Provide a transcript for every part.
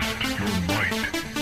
Test your might.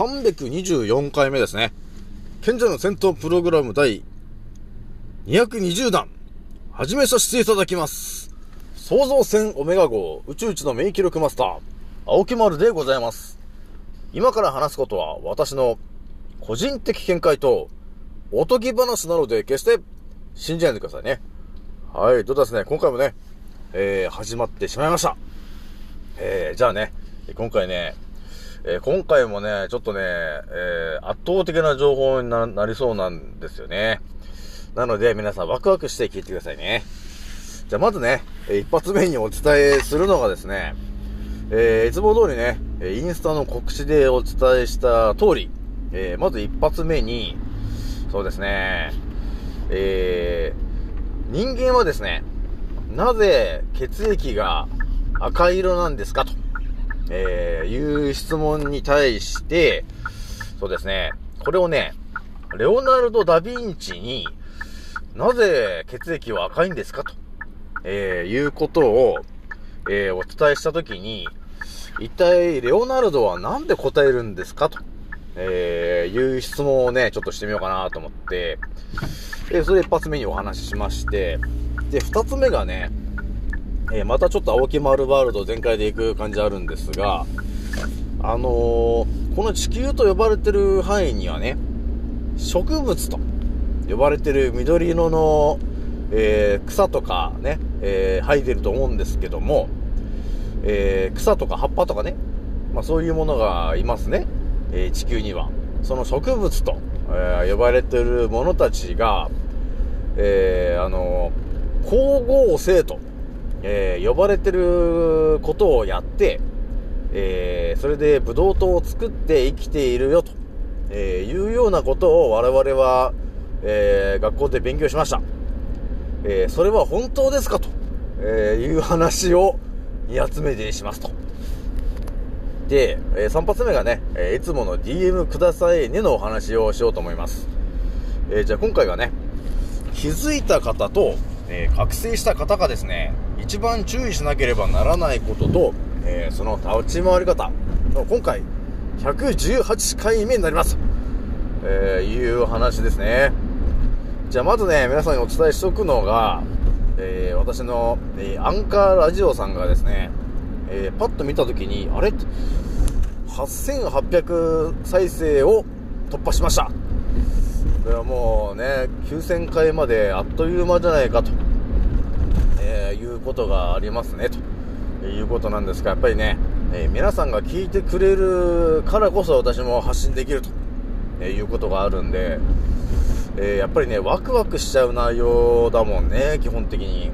324回目ですね。賢者の戦闘プログラム第220弾、始めさせていただきます。創造船オメガ号宇宙一の名記録マスター、青木丸でございます。今から話すことは私の個人的見解とおとぎ話なので決して信じないでくださいね。はい、とですね、今回もね、えー、始まってしまいました。えー、じゃあね、今回ね、えー今回もね、ちょっとね、えー圧倒的な情報になりそうなんですよね。なので、皆さんワクワクして聞いてくださいね。じゃあ、まずね、一発目にお伝えするのがですね、えーいつも通りね、インスタの告知でお伝えした通り、えーまず一発目に、そうですね、えー人間はですね、なぜ血液が赤色なんですかと。えー、いう質問に対して、そうですね、これをね、レオナルド・ダ・ヴィンチに、なぜ血液は赤いんですかと、えー、いうことを、えー、お伝えしたときに、一体、レオナルドはなんで答えるんですかと、えー、いう質問をね、ちょっとしてみようかなと思って、で、それで一発目にお話ししまして、で、二つ目がね、えーまたちょっと青木丸ワールド全開で行く感じあるんですが、あのーこの地球と呼ばれてる範囲にはね、植物と呼ばれてる緑色の、えー草とかね、えー生えてると思うんですけども、えー草とか葉っぱとかね、まあそういうものがいますね、えー地球には。その植物と、えー呼ばれてるものたちが、えーあのー光合成と、えー呼ばれてることをやって、えーそれでブドウ糖を作って生きているよと、えーいうようなことを我々は、えー学校で勉強しました。えそれは本当ですかと、えいう話を2発目でしますと。で、え3発目がね、えいつもの DM くださいねのお話をしようと思います。えじゃあ今回がね、気づいた方と、えー覚醒した方がですね、一番注意しなければならないことと、えーその立ち回り方の今回、118回目になります。えーいう話ですね。じゃあまずね、皆さんにお伝えしておくのが、えー私の、えーアンカーラジオさんがですね、えーパッと見たときに、あれ ?8800 再生を突破しました。これはもうね、9000回まであっという間じゃないかと、えーいうことがありますね、ということなんですが、やっぱりね、えー皆さんが聞いてくれるからこそ私も発信できると、えーいうことがあるんで、えやっぱりね、ワクワクしちゃう内容だもんね、基本的に。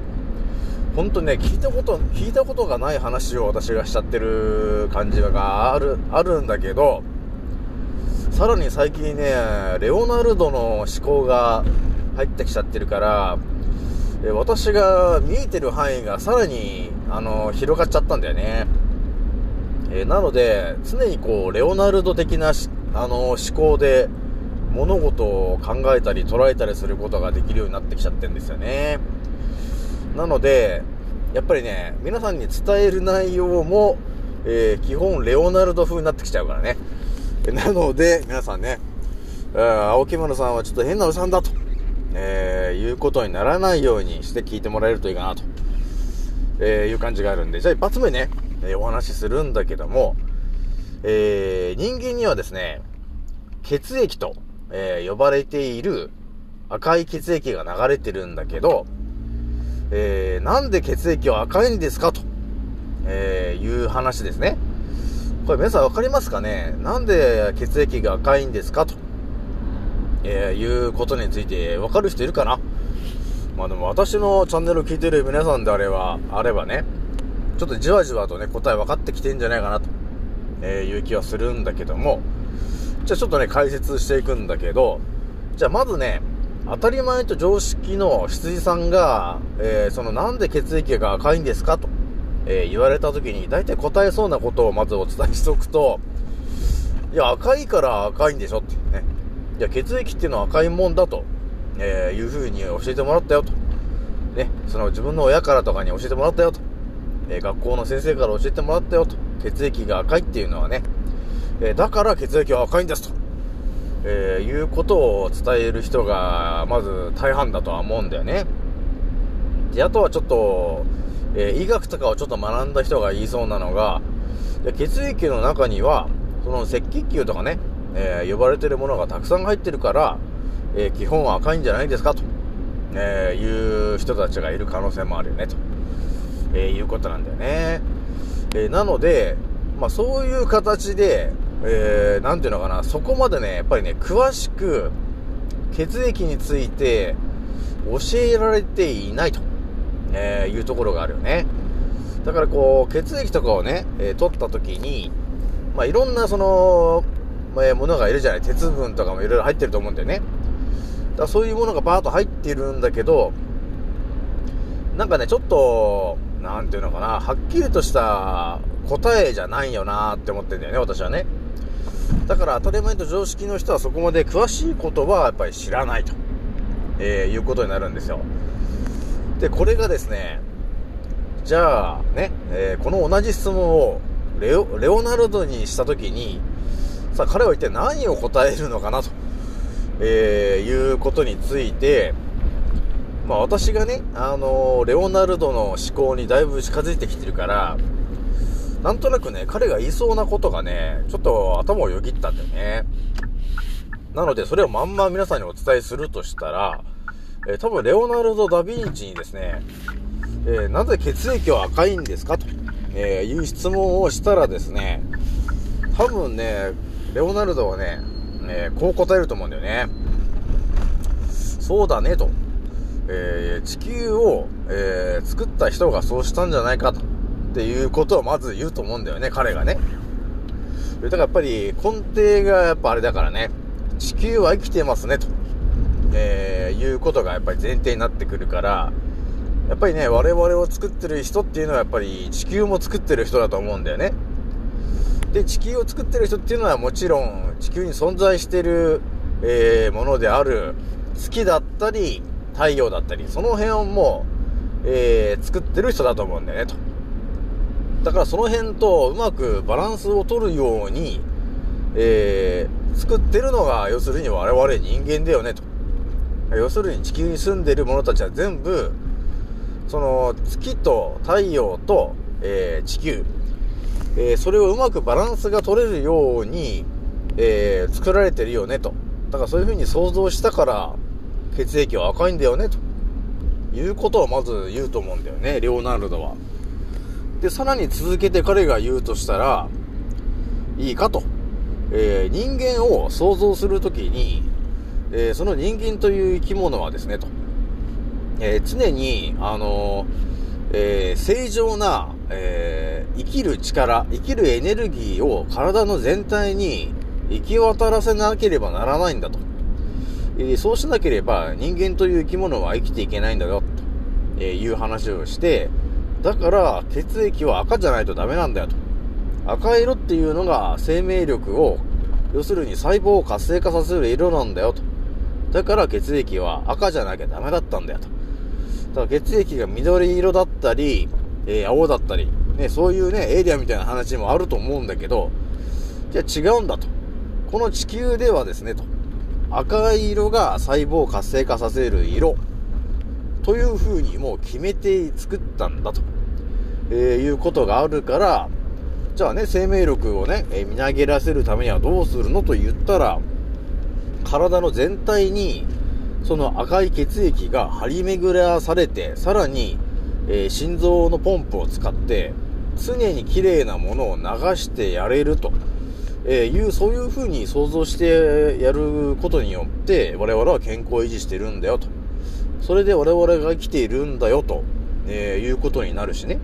本当にね、聞いたこと、聞いたことがない話を私がしちゃってる感じがある、あるんだけど、さらに最近ね、レオナルドの思考が入ってきちゃってるから、え私が見えてる範囲がさらに、あの、広がっちゃったんだよね。えなので、常にこう、レオナルド的な、あの、思考で、物事を考えたり捉えたりすることができるようになってきちゃってるんですよね。なので、やっぱりね、皆さんに伝える内容も、えー基本レオナルド風になってきちゃうからね。なので、皆さんね、青木丸さんはちょっと変なおじさんだと、えー、いうことにならないようにして聞いてもらえるといいかなと、えー、いう感じがあるんで、じゃあ一発目ね、えーお話しするんだけども、えー、人間にはですね、血液と、えー呼ばれている赤い血液が流れてるんだけど、えー、なんで血液は赤いんですかと、えー、いう話ですね。これ皆さんわかりますかね？なんで血液が赤いんですか？と、えー、いうことについてわかる人いるかな？まあでも私のチャンネルを聞いてる皆さんであれば、あればね、ちょっとじわじわとね、答え分かってきてんじゃないかなと、えーいう気はするんだけども、じゃあちょっとね、解説していくんだけど、じゃあまずね、当たり前と常識の羊さんが、えーそのなんで血液が赤いんですか？と、えー言われた時に大体答えそうなことをまずお伝えしておくと、いや、赤いから赤いんでしょっていうね。いや、血液っていうのは赤いもんだと、えーいう風に教えてもらったよと。ね、その自分の親からとかに教えてもらったよと。えー学校の先生から教えてもらったよと。血液が赤いっていうのはね、えーだから血液は赤いんですと。えいうことを伝える人が、まず大半だとは思うんだよね。で、あとはちょっと、えー医学とかをちょっと学んだ人が言いそうなのが、で血液の中には、その赤血球とかね、えー呼ばれてるものがたくさん入ってるから、えー基本は赤いんじゃないですかと、えーいう人たちがいる可能性もあるよね、と、えーいうことなんだよね。えーなので、まあそういう形で、えーなんていうのかな、そこまでね、やっぱりね、詳しく血液について教えられていないと、えーいうところがあるよね。だからこう、血液とかをね、えー取った時に、まあいろんなその、まあえーものがいるじゃない。鉄分とかもいろいろ入ってると思うんだよね。だからそういうものがバーッと入ってるんだけど、なんかね、ちょっと、なんていうのかな、はっきりとした答えじゃないよなって思ってんだよね、私はね。だから当たり前と常識の人はそこまで詳しいことはやっぱり知らないと、えーいうことになるんですよ。で、これがですね、じゃあね、えーこの同じ質問をレオレオナルドにしたときに、さあ彼は一体何を答えるのかなと、えーいうことについて、まあ私がね、あのーレオナルドの思考にだいぶ近づいてきてるから、なんとなくね、彼が言いそうなことがね、ちょっと頭をよぎったんだよね。なので、それをまんま皆さんにお伝えするとしたら、えー多分レオナルド・ダ・ヴィンチにですね、えーなぜ血液は赤いんですか？と、えーいう質問をしたらですね、多分ね、レオナルドはね、えこう答えると思うんだよね。そうだねと。え地球を、え作った人がそうしたんじゃないかと。っていうことをまず言うと思うんだよね、彼がね。だからやっぱり根底がやっぱあれだからね、地球は生きてますねと。えーいうことがやっぱり前提になってくるから、やっぱりね、我々を作ってる人っていうのはやっぱり地球も作ってる人だと思うんだよね。で、地球を作ってる人っていうのはもちろん地球に存在してる、えーものである月だったり太陽だったり、その辺をもう、えー作ってる人だと思うんだよね、と。だからその辺とうまくバランスを取るように、えー作ってるのが要するに我々人間だよね、と。要するに地球に住んでる者たちは全部、その月と太陽と、えー地球、えーそれをうまくバランスが取れるように、えー作られてるよねと。だからそういう風に想像したから、血液は赤いんだよねと。いうことをまず言うと思うんだよね、レオナルドは。で、さらに続けて彼が言うとしたら、いいかと。えー人間を想像するときに、えーその人間という生き物はですね、と。えー常に、あのえー正常な、え生きる力、生きるエネルギーを体の全体に行き渡らせなければならないんだと。えそうしなければ人間という生き物は生きていけないんだよ、という話をして、だから血液は赤じゃないとダメなんだよと。赤色っていうのが生命力を、要するに細胞を活性化させる色なんだよと。だから血液は赤じゃなきゃダメだったんだよと。だから血液が緑色だったり、えー青だったり、ね、そういうね、エイリアンみたいな話もあると思うんだけど、じゃあ違うんだと。この地球ではですね、と。赤い色が細胞を活性化させる色という風にもう決めて作ったんだと、えーいうことがあるから、じゃあね、生命力をね、えーみなぎらせるためにはどうするのと言ったら、体の全体にその赤い血液が張り巡らされて、さらに、えー心臓のポンプを使って、常に綺麗なものを流してやれると、えいう、そういう風に想像してやることによって、我々は健康を維持してるんだよと。それで我々が生きているんだよと、えーいうことになるしね。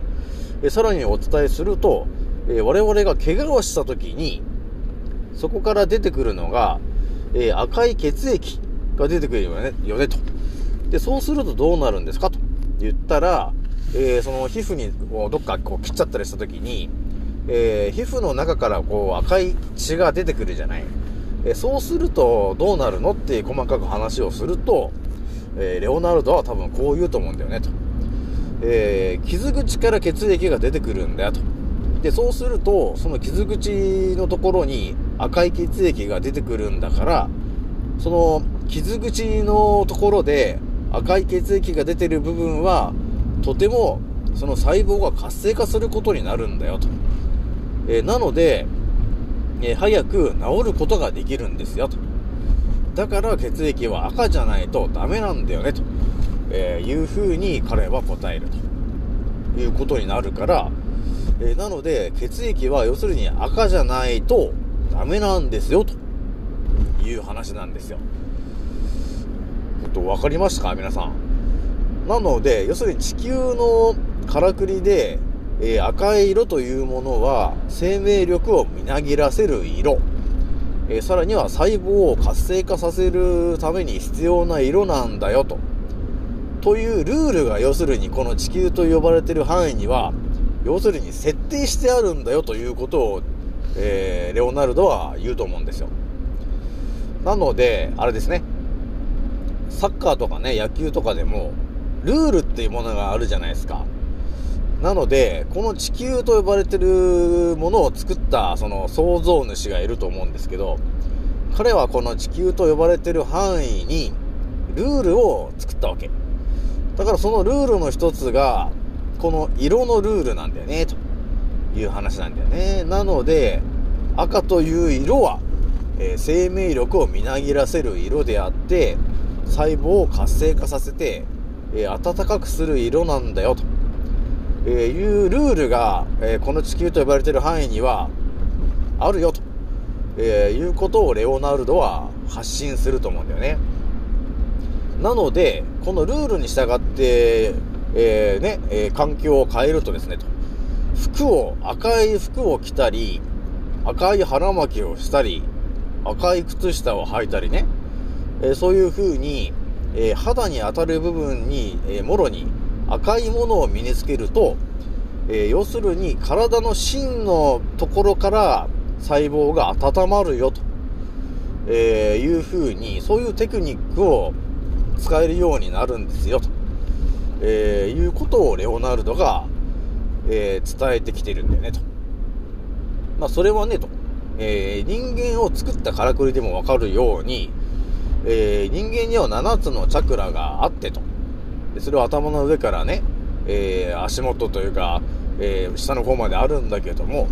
えさらにお伝えすると、え我々が怪我をした時に、そこから出てくるのが、えー赤い血液が出てくるよね、よねと。で、そうするとどうなるんですかと言ったら、えーその皮膚にこうどっかこう切っちゃったりした時に、えー皮膚の中からこう赤い血が出てくるじゃない。えそうするとどうなるのって細かく話をすると、えーレオナルドは多分こう言うと思うんだよねと。えー傷口から血液が出てくるんだよと。で、そうすると、その傷口のところに赤い血液が出てくるんだから、その傷口のところで赤い血液が出てる部分は、とてもその細胞が活性化することになるんだよと。えーなので、えー早く治ることができるんですよと。だから血液は赤じゃないとダメなんだよねと、えーいうふうに彼は答えるということになるから、えなので血液は要するに赤じゃないとダメなんですよという話なんですよ。ちょっと分かりましたか？皆さん。なので、要するに地球のからくりで、えー赤い色というものは生命力をみなぎらせる色。えーさらには細胞を活性化させるために必要な色なんだよと。というルールが要するにこの地球と呼ばれてる範囲には、要するに設定してあるんだよということを、えーレオナルドは言うと思うんですよ。なので、あれですね。サッカーとかね、野球とかでも、ルールっていうものがあるじゃないですか。なので、この地球と呼ばれてるものを作った、その創造主がいると思うんですけど、彼はこの地球と呼ばれてる範囲に、ルールを作ったわけ。だからそのルールの一つが、この色のルールなんだよね、という話なんだよね。なので、赤という色は、えー生命力をみなぎらせる色であって、細胞を活性化させて、えー暖かくする色なんだよ、と、えーいうルールが、えこの地球と呼ばれている範囲には、あるよ、と、えいうことをレオナルドは発信すると思うんだよね。なので、このルールに従って、えーね、えー環境を変えるとですね、と。服を、赤い服を着たり、赤い腹巻きをしたり、赤い靴下を履いたりね、えーそういう風に、えー肌に当たる部分に、えーもろに赤いものを身につけると、えー要するに体の芯のところから細胞が温まるよと、えーいう風に、そういうテクニックを使えるようになるんですよと、えーいうことをレオナルドが、えー伝えてきてるんだよねと。まあそれはねと、えー人間を作ったからくりでもわかるように、え人間には7つのチャクラがあってと。でそれは頭の上からね、え足元というか、え下の方まであるんだけども、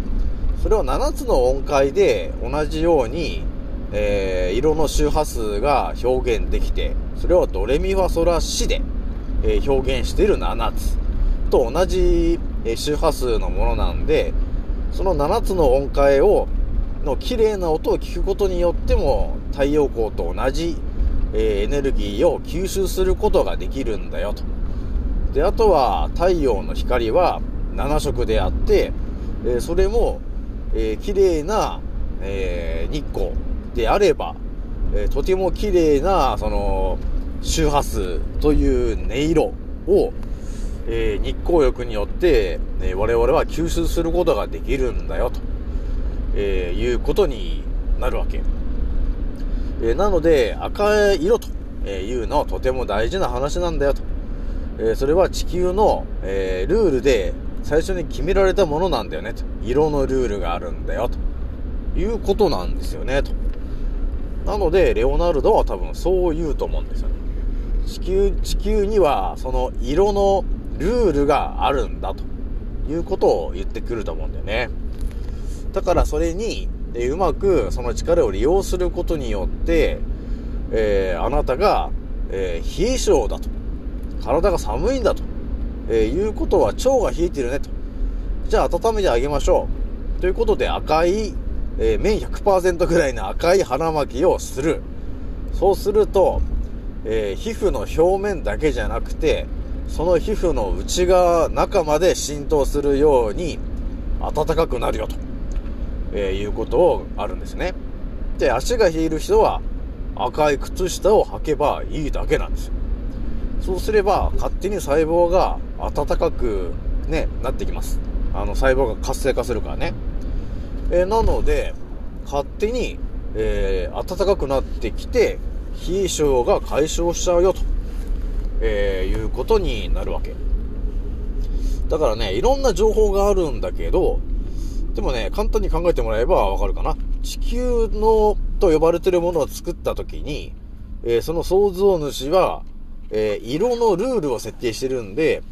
それは7つの音階で同じように、え色の周波数が表現できて、それはドレミファソラシで、え表現している7つと同じ、え周波数のものなんで、その7つの音階を、の綺麗な音を聞くことによっても、太陽光と同じ、えエネルギーを吸収することができるんだよと。で、あとは太陽の光は7色であって、えそれも、えー綺麗な、えー日光であれば、えーとても綺麗な、その、周波数という音色を、えー日光浴によって、え我々は吸収することができるんだよ、と、えーいうことになるわけ。えなので、赤い色というのはとても大事な話なんだよと。えそれは地球の、えルールで最初に決められたものなんだよねと。色のルールがあるんだよと。いうことなんですよねと。なので、レオナルドは多分そう言うと思うんですよね。地球、地球にはその色のルールがあるんだということを言ってくると思うんだよね。だからそれに、えうまくその力を利用することによって、えーあなたが、えー冷え性だと。体が寒いんだと。えーいうことは腸が冷えてるねと。じゃあ温めてあげましょう。ということで赤い、えー麺100%ぐらいの赤い腹巻きをする。そうすると、えー皮膚の表面だけじゃなくて、その皮膚の内側、中まで浸透するように暖かくなるよと、えーいうことをあるんですね。で、足が冷える人は赤い靴下を履けばいいだけなんですよ。そうすれば勝手に細胞が暖かくね、なってきます。あの細胞が活性化するからね。えーなので、勝手に、えー暖かくなってきて、冷え性が解消しちゃうよと、えーいうことになるわけ。だからね、いろんな情報があるんだけど、でもね、簡単に考えてもらえばわかるかな。地球の、と呼ばれてるものを作った時に、えーその創造主は、えー色のルールを設定してるんで、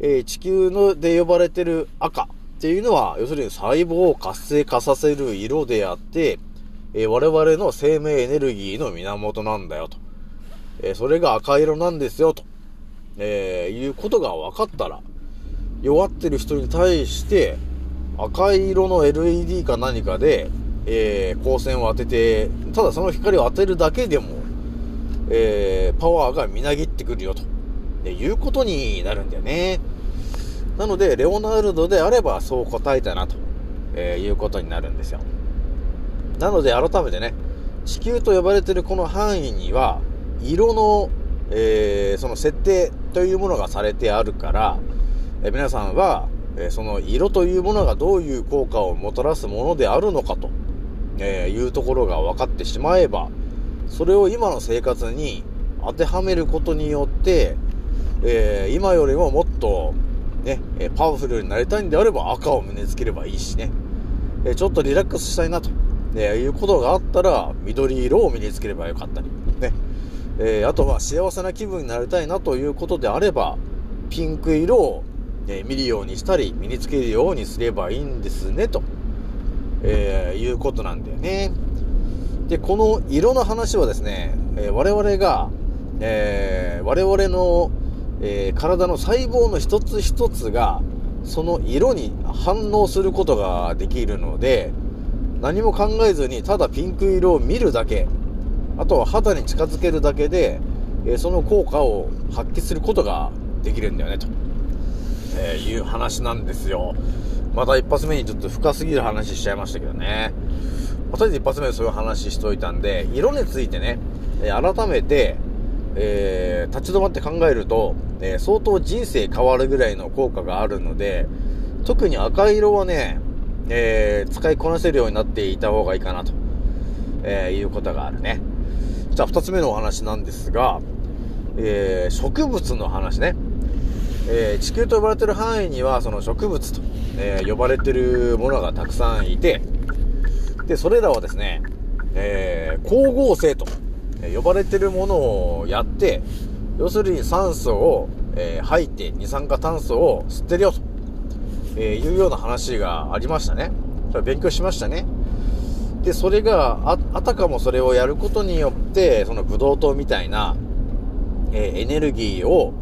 えー地球ので呼ばれてる赤っていうのは、要するに細胞を活性化させる色であって、えー我々の生命エネルギーの源なんだよと。えーそれが赤色なんですよと、えーいうことが分かったら、弱ってる人に対して、赤色の LED か何かで、えー光線を当てて、ただその光を当てるだけでも、えーパワーがみなぎってくるよと、でいうことになるんだよね。なので、レオナルドであればそう答えたなと、えーいうことになるんですよ。なので、改めてね、地球と呼ばれているこの範囲には、色の、えーその設定というものがされてあるから、えー皆さんは、えーその色というものがどういう効果をもたらすものであるのかと、えーいうところが分かってしまえば、それを今の生活に当てはめることによって、えー今よりももっと、ね、パワフルになりたいんであれば赤を身につければいいしね。えちょっとリラックスしたいなと、ね、いうことがあったら、緑色を身につければよかったり、ね。えーあとは幸せな気分になりたいなということであれば、ピンク色を、え見るようにしたり、身につけるようにすればいいんですね、と、えーいうことなんだよね。で、この色の話はですね、えー我々が、えー我々の、えー体の細胞の一つ一つが、その色に反応することができるので、何も考えずにただピンク色を見るだけ、あとは肌に近づけるだけで、えその効果を発揮することができるんだよね、と、えーいう話なんですよ。また一発目にちょっと深すぎる話しちゃいましたけどね。まあとりあえず一発目でそういう話しといたんで、色についてね、え改めて、えー立ち止まって考えると、えー相当人生変わるぐらいの効果があるので、特に赤色はね、えー使いこなせるようになっていた方がいいかなと、えーいうことがあるね。じゃあ二つ目のお話なんですが、えー植物の話ね。えー地球と呼ばれてる範囲にはその植物と、えー呼ばれてるものがたくさんいて、で、それらはですね、えー光合成と、え呼ばれてるものをやって、要するに酸素を、えー吐いて二酸化炭素を吸ってるよと、えーいうような話がありましたね。勉強しましたね。で、それが、あ、あたかもそれをやることによって、そのブドウ糖みたいな、えーエネルギーを、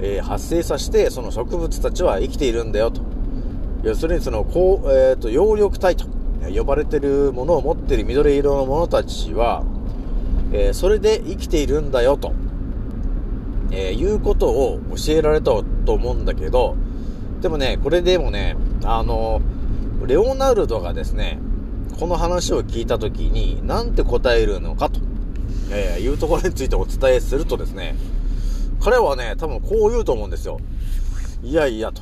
えー発生させて、その植物たちは生きているんだよと。要するにその、こう、えっ、と、葉緑体と呼ばれてるものを持っている緑色のものたちは、えーそれで生きているんだよと、えーいうことを教えられたと思うんだけど、でもね、これでもね、あの、レオナルドがですね、この話を聞いたときに、なんて答えるのかと、えーいうところについてお伝えするとですね、彼はね、多分こう言うと思うんですよ。いやいやと。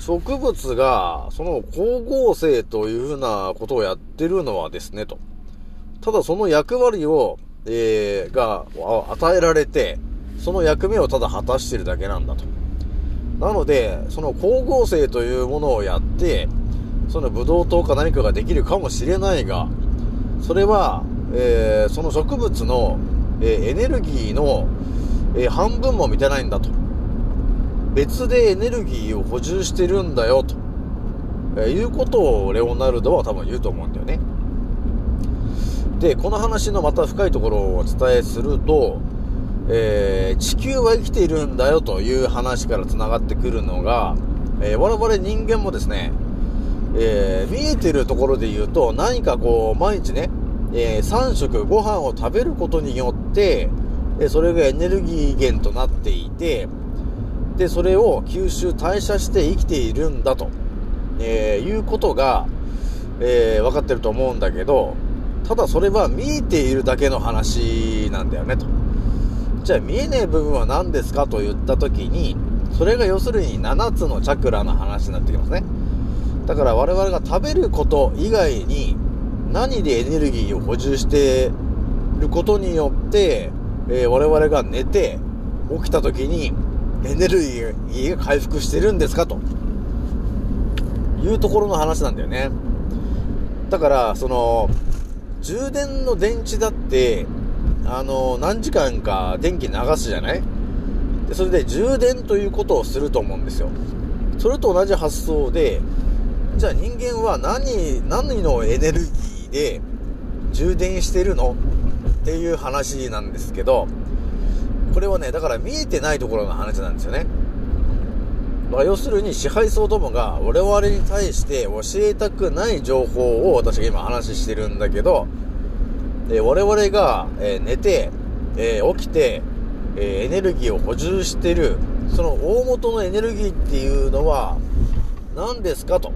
植物が、その光合成というふうなことをやってるのはですね、と。ただその役割を、えー、が、与えられて、その役目をただ果たしてるだけなんだと。なので、その光合成というものをやって、そのブドウ糖か何かができるかもしれないが、それは、えーその植物の、えーエネルギーの、えー半分も満たないんだと。別でエネルギーを補充してるんだよと、えいうことをレオナルドは多分言うと思うんだよね。で、この話のまた深いところをお伝えすると、えー地球は生きているんだよという話から繋がってくるのが、えー我々人間もですね、えー見えてるところで言うと、何かこう、毎日ね、え3食ご飯を食べることによって、えそれがエネルギー源となっていて、で、それを吸収、代謝して生きているんだと、えいうことが、え分かってると思うんだけど、ただそれは見えているだけの話なんだよねと。じゃ見えない部分は何ですかと言った時に、それが要するに7つのチャクラの話になってきますね。だから我々が食べること以外に何でエネルギーを補充してることによって、えー我々が寝て起きた時にエネルギーが回復してるんですかというところの話なんだよね。だから、その、充電の電池だって、あの、何時間か電気流すじゃない？で、それで充電ということをすると思うんですよ。それと同じ発想で、じゃあ人間は何、何のエネルギーで充電してるの？っていう話なんですけど、これはね、だから見えてないところの話なんですよね。まあ、要するに支配層どもが我々に対して教えたくない情報を私が今話してるんだけど、えー我々が、えー寝て、えー起きて、えーエネルギーを補充してる、その大元のエネルギーっていうのは何ですかと、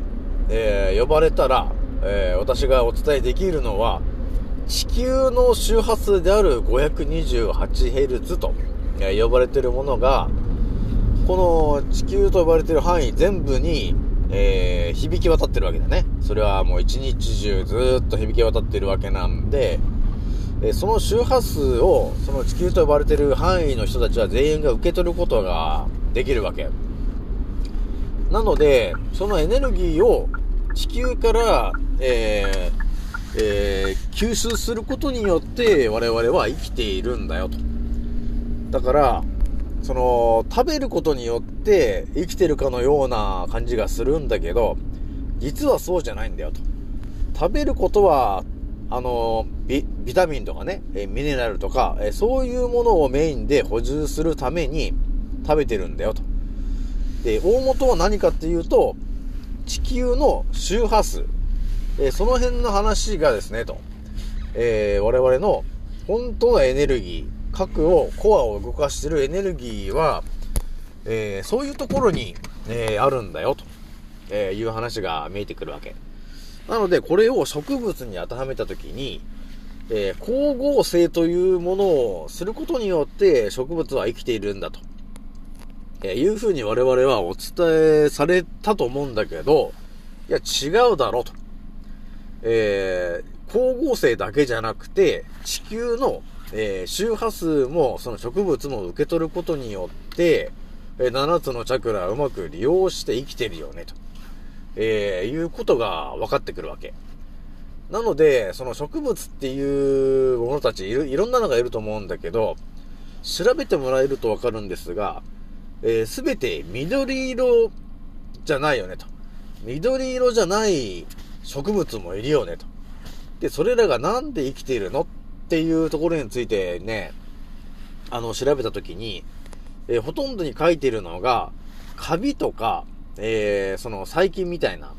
え呼ばれたら、え私がお伝えできるのは、地球の周波数である 528Hz と、え呼ばれてるものが、この地球と呼ばれてる範囲全部に、えー響き渡ってるわけだね。それはもう一日中ずっと響き渡ってるわけなんで、えその周波数を、その地球と呼ばれてる範囲の人たちは全員が受け取ることができるわけ。なので、そのエネルギーを地球から、えーえー吸収することによって我々は生きているんだよと。だから、その、食べることによって生きてるかのような感じがするんだけど、実はそうじゃないんだよと。食べることは、あの、ビビタミンとかね、えミネラルとか、えそういうものをメインで補充するために食べてるんだよと。で、大元は何かっていうと、地球の周波数、えその辺の話がですね、と、えー我々の本当のエネルギー、核を、コアを動かしてるエネルギーは、えーそういうところに、えーあるんだよ、と、えいう話が見えてくるわけ。なので、これを植物に当てはめたときに、えー光合成というものをすることによって植物は生きているんだと。えーいうふうに我々はお伝えされたと思うんだけど、いや、違うだろうと。えー光合成だけじゃなくて、地球の、え周波数もその植物も受け取ることによって、えー7つのチャクラをうまく利用して生きてるよね、と、えーいうことが分かってくるわけ。なので、その植物っていうものたちい、ろんなのがいると思うんだけど、調べてもらえるとわかるんですが、えすべて緑色じゃないよねと。緑色じゃない植物もいるよねと。で、それらがなんで生きているのっていうところについてね、あの、調べたときに、えーほとんどに書いているのが、カビとか、えーその細菌みたいな、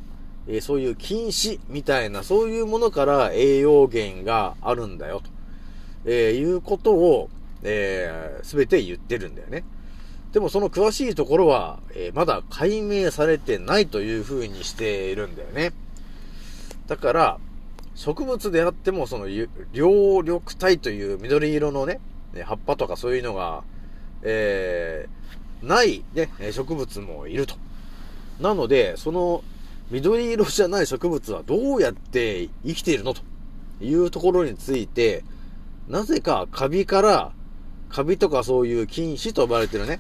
えーそういう菌糸みたいな、そういうものから栄養源があるんだよ、と、えーいうことを、えすべて言ってるんだよね。でもその詳しいところは、えーまだ解明されてないという風にしているんだよね。だから、植物であっても、その、ゆ葉緑体という緑色のね、葉っぱとかそういうのが、えーない、ね、植物もいると。なので、その、緑色じゃない植物はどうやって生きているのというところについて、なぜかカビから、カビとかそういう菌糸と呼ばれてるね、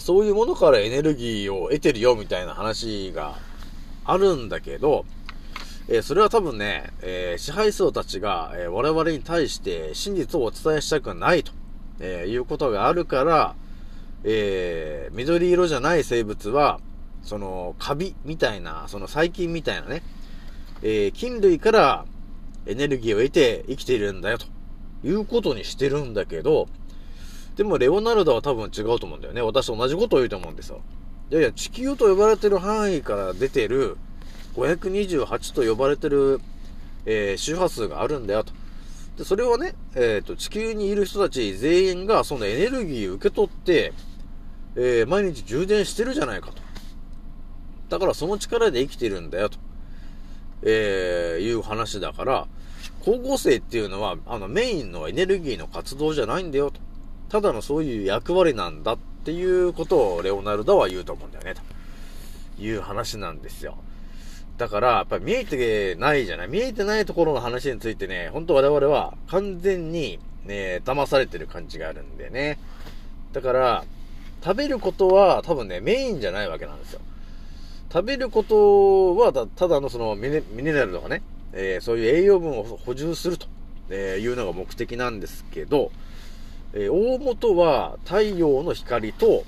そういうものからエネルギーを得てるよみたいな話があるんだけど、えそれは多分ね、え支配層たちが、えー我々に対して真実をお伝えしたくないと、えいうことがあるから、えー緑色じゃない生物は、その、カビみたいな、その細菌みたいなね、えー菌類からエネルギーを得て生きているんだよということにしてるんだけど、でもレオナルドは多分違うと思うんだよね。私と同じことを言うと思うんですよ。いやいや、地球と呼ばれてる範囲から出てる528と呼ばれてる、えー周波数があるんだよと。で、それはね、えっ、と、地球にいる人たち全員がそのエネルギーを受け取って、えー毎日充電してるじゃないかと。だからその力で生きてるんだよと。えーいう話だから、光合成っていうのは、あの、メインのエネルギーの活動じゃないんだよと。ただのそういう役割なんだっていうことをレオナルドは言うと思うんだよね、という話なんですよ。だから、やっぱり見えてないじゃない？見えてないところの話についてね、本当我々は完全にね、騙されてる感じがあるんでね。だから、食べることは多分ね、メインじゃないわけなんですよ。食べることはた、だのそのミネミネラルとかね、えーそういう栄養分を補充すると、えいうのが目的なんですけど、えー大元は太陽の光と、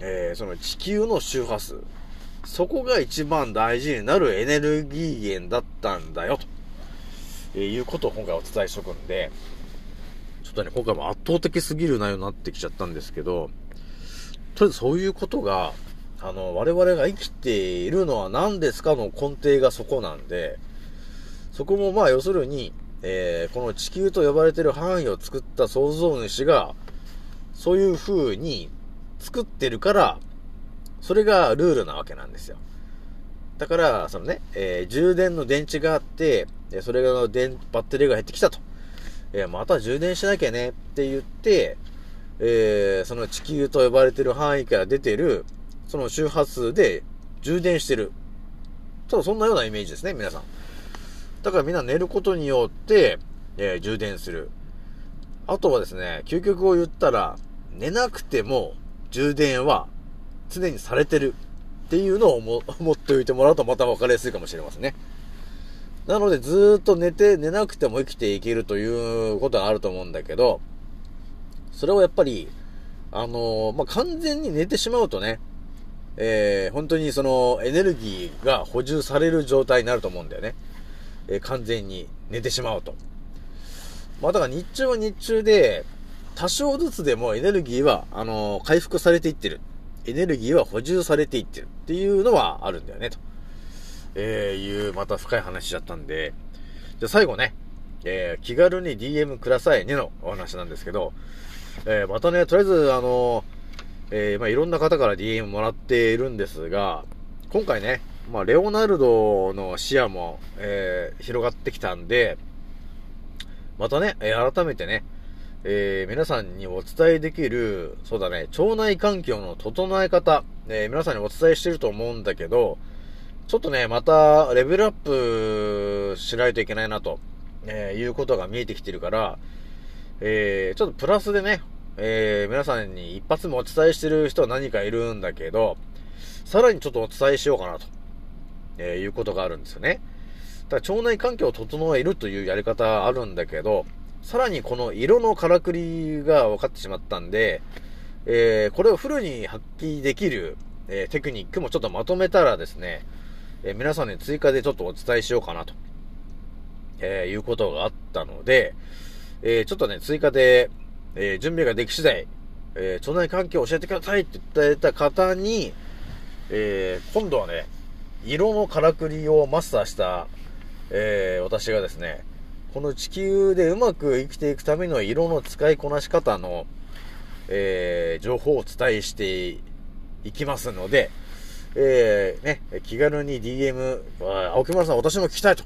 えーその地球の周波数。そこが一番大事になるエネルギー源だったんだよ、と、えいうことを今回お伝えしとくんで、ちょっとね、今回も圧倒的すぎる内容になってきちゃったんですけど、とりあえずそういうことが、あの、我々が生きているのは何ですかの根底がそこなんで、そこもまあ要するに、えーこの地球と呼ばれてる範囲を作った創造主が、そういう風に作ってるから、それがルールなわけなんですよ。だから、そのね、えー充電の電池があって、えそれが電、バッテリーが減ってきたと。えーまた充電しなきゃねって言って、えーその地球と呼ばれてる範囲から出てる、その周波数で充電してる。ただそんなようなイメージですね、皆さん。だからみんな寝ることによって、えー充電する。あとはですね、究極を言ったら、寝なくても充電は常にされてるっていうのを 思っておいてもらうとまた分かりやすいかもしれませんね。なのでずっと寝て、寝なくても生きていけるということはあると思うんだけど、それをやっぱり、あのーまあ、完全に寝てしまうとね、えー本当にそのエネルギーが補充される状態になると思うんだよね。えー完全に寝てしまうと。まあ、だから日中は日中で、多少ずつでもエネルギーは、あのー回復されていってる。エネルギーは補充されていってるっていうのはあるんだよね、と。えーいう、また深い話だったんで、じゃ最後ね、えー気軽に DM くださいねのお話なんですけど、えーまたね、とりあえず、あのえーまあ、いろんな方から DM もらっているんですが、今回ね、まあ、レオナルドの視野も、えー広がってきたんで、またね、改めてね、えー皆さんにお伝えできる、そうだね、腸内環境の整え方、えー皆さんにお伝えしてると思うんだけど、ちょっとね、また、レベルアップしないといけないなと、えーいうことが見えてきてるから、えちょっとプラスでね、えー皆さんに一発目お伝えしてる人は何かいるんだけど、さらにちょっとお伝えしようかなと、えーいうことがあるんですよね。だから腸内環境を整えるというやり方あるんだけど、さらにこの色のからくりが分かってしまったんで、えーこれをフルに発揮できる、えーテクニックもちょっとまとめたらですね、えー皆さんに追加でちょっとお伝えしようかなと、えいうことがあったので、えちょっとね、追加で、えー準備ができ次第、えー腸内環境を教えてくださいって言ってた方に、えー今度はね、色のからくりをマスターした、えー私がですね、この地球でうまく生きていくための色の使いこなし方の、えー情報をお伝えしていきますので、えーね、気軽に DM、青木村さん私も聞きたいと、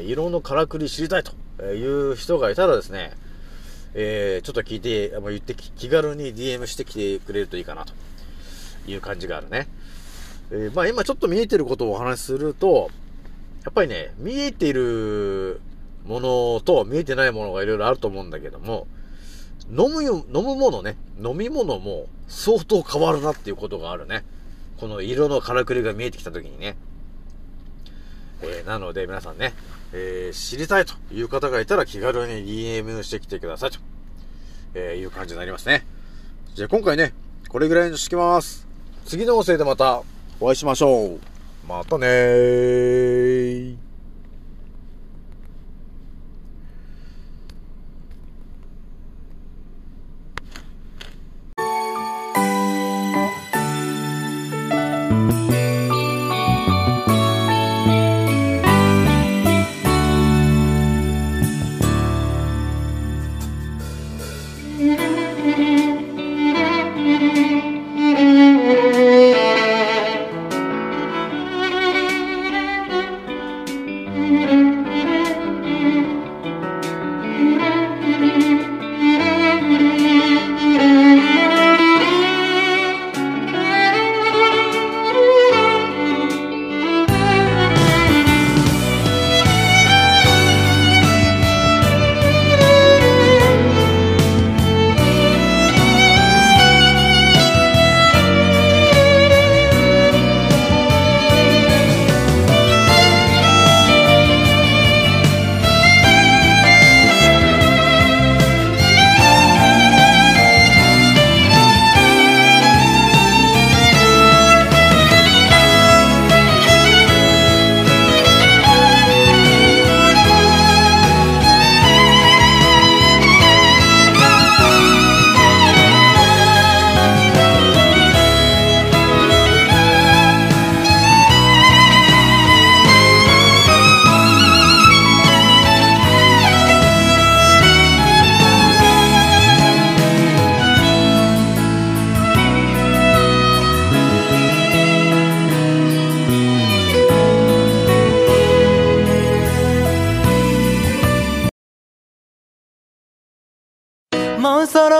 色のからくり知りたいという人がいたらですね、えーちょっと聞いて、もう言って気軽に DM してきてくれるといいかなという感じがあるね。えーまあ今ちょっと見えてることをお話しすると、やっぱりね、見えてるものと見えてないものがいろいろあると思うんだけども、飲むよ、飲むものね、飲み物も相当変わるなっていうことがあるね。この色のからくりが見えてきた時にね。えーなので皆さんね、えー知りたいという方がいたら気軽に DM してきてくださいと、えーいう感じになりますね。じゃあ今回ね、これぐらいにしときます。次の音声でまたお会いしましょう。またねー。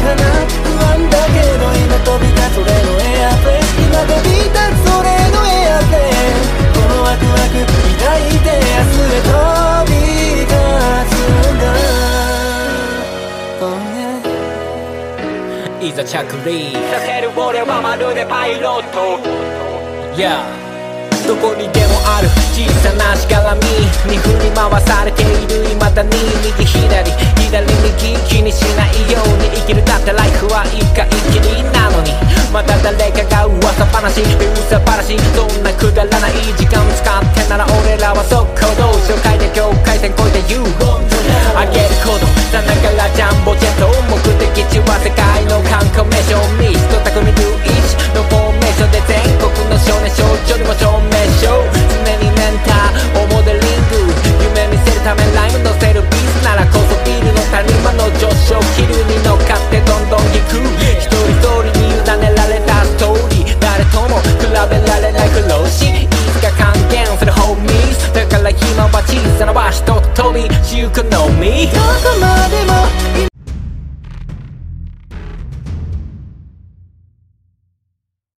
かな不安だけど今飛び立つ俺のエアプレイ今飛び立つ俺のエアプレイこのワクワク抱いて明日へ飛び立つんだ Oh yeah いざ着陸させる俺はまるでパイロット Yeah どこにでもある小さなしがらみに振り回されている未だに右左左右気にしないように生きるだってライフは一回きりなのにまた誰かが噂話噂話そんなくだらない時間使ってなら俺らは速攻動紹介で境界線越えて You あげることさながらジャンボジェット目的地は世界の観光名所ミスト匠ルイチのフォーメーションで全国の少年少女にも証明。シ常にメンターをモデリング。夢見せるためライム乗せるビーズならこそビールの谷間の上昇気流に乗っかってどんどん引く。一人一人に委ねられたストーリー。誰とも比べられない苦労しいつか還元するホーミーズ。だから今は小さな場所と飛びしゆくのみ。どこまでも